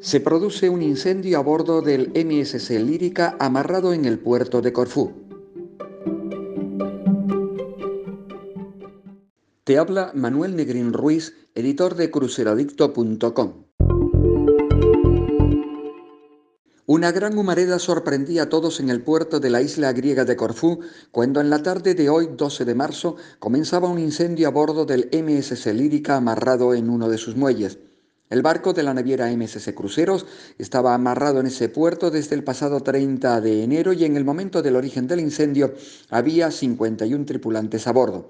Se produce un incendio a bordo del MSC Lírica amarrado en el puerto de Corfú. Te habla Manuel Negrín Ruiz, editor de cruceradicto.com. Una gran humareda sorprendía a todos en el puerto de la isla griega de Corfú cuando en la tarde de hoy, 12 de marzo, comenzaba un incendio a bordo del MSC Lírica amarrado en uno de sus muelles. El barco de la naviera MSC Cruceros estaba amarrado en ese puerto desde el pasado 30 de enero y en el momento del origen del incendio había 51 tripulantes a bordo.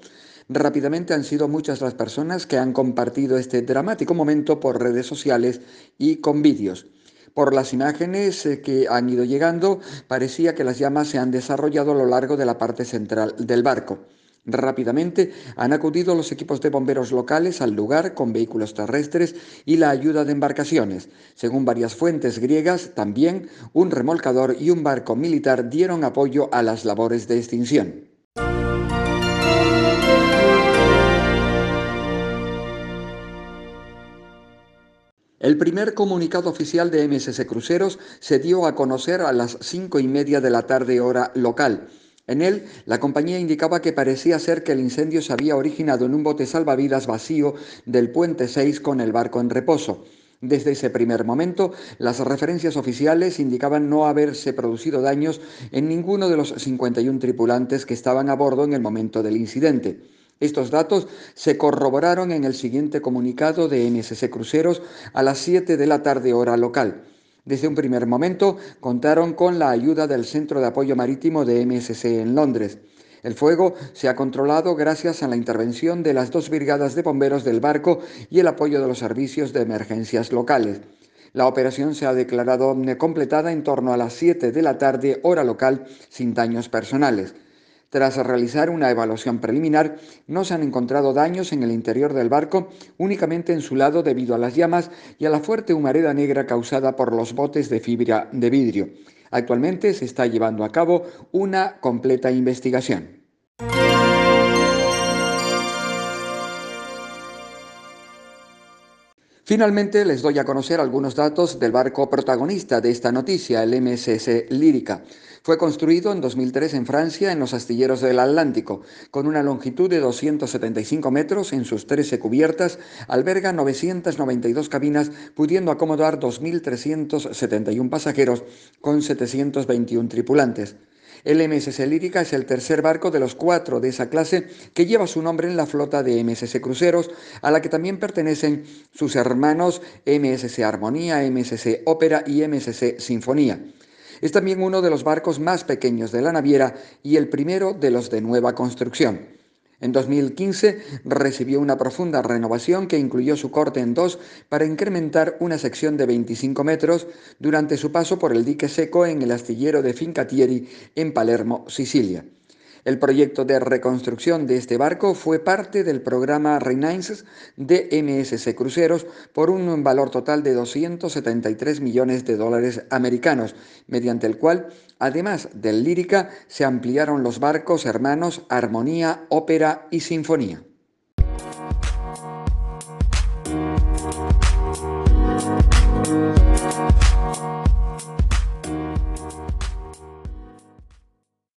Rápidamente han sido muchas las personas que han compartido este dramático momento por redes sociales y con vídeos. Por las imágenes eh, que han ido llegando, parecía que las llamas se han desarrollado a lo largo de la parte central del barco. Rápidamente han acudido los equipos de bomberos locales al lugar con vehículos terrestres y la ayuda de embarcaciones. Según varias fuentes griegas, también un remolcador y un barco militar dieron apoyo a las labores de extinción. El primer comunicado oficial de MSC Cruceros se dio a conocer a las cinco y media de la tarde hora local. En él, la compañía indicaba que parecía ser que el incendio se había originado en un bote salvavidas vacío del puente 6 con el barco en reposo. Desde ese primer momento, las referencias oficiales indicaban no haberse producido daños en ninguno de los 51 tripulantes que estaban a bordo en el momento del incidente. Estos datos se corroboraron en el siguiente comunicado de MSC Cruceros a las 7 de la tarde hora local. Desde un primer momento contaron con la ayuda del Centro de Apoyo Marítimo de MSC en Londres. El fuego se ha controlado gracias a la intervención de las dos brigadas de bomberos del barco y el apoyo de los servicios de emergencias locales. La operación se ha declarado completada en torno a las 7 de la tarde hora local sin daños personales. Tras realizar una evaluación preliminar, no se han encontrado daños en el interior del barco, únicamente en su lado debido a las llamas y a la fuerte humareda negra causada por los botes de fibra de vidrio. Actualmente se está llevando a cabo una completa investigación. Finalmente les doy a conocer algunos datos del barco protagonista de esta noticia, el MSS Lírica. Fue construido en 2003 en Francia, en los astilleros del Atlántico. Con una longitud de 275 metros en sus 13 cubiertas, alberga 992 cabinas, pudiendo acomodar 2.371 pasajeros con 721 tripulantes. El MSS Lírica es el tercer barco de los cuatro de esa clase que lleva su nombre en la flota de MSS Cruceros, a la que también pertenecen sus hermanos MSC Armonía, MSC Ópera y MSC Sinfonía. Es también uno de los barcos más pequeños de la naviera y el primero de los de nueva construcción. En 2015 recibió una profunda renovación que incluyó su corte en dos para incrementar una sección de 25 metros durante su paso por el dique seco en el astillero de Fincatieri en Palermo, Sicilia. El proyecto de reconstrucción de este barco fue parte del programa Renaissance de MSC Cruceros por un valor total de 273 millones de dólares americanos, mediante el cual, además del Lírica, se ampliaron los barcos hermanos Armonía, Ópera y Sinfonía.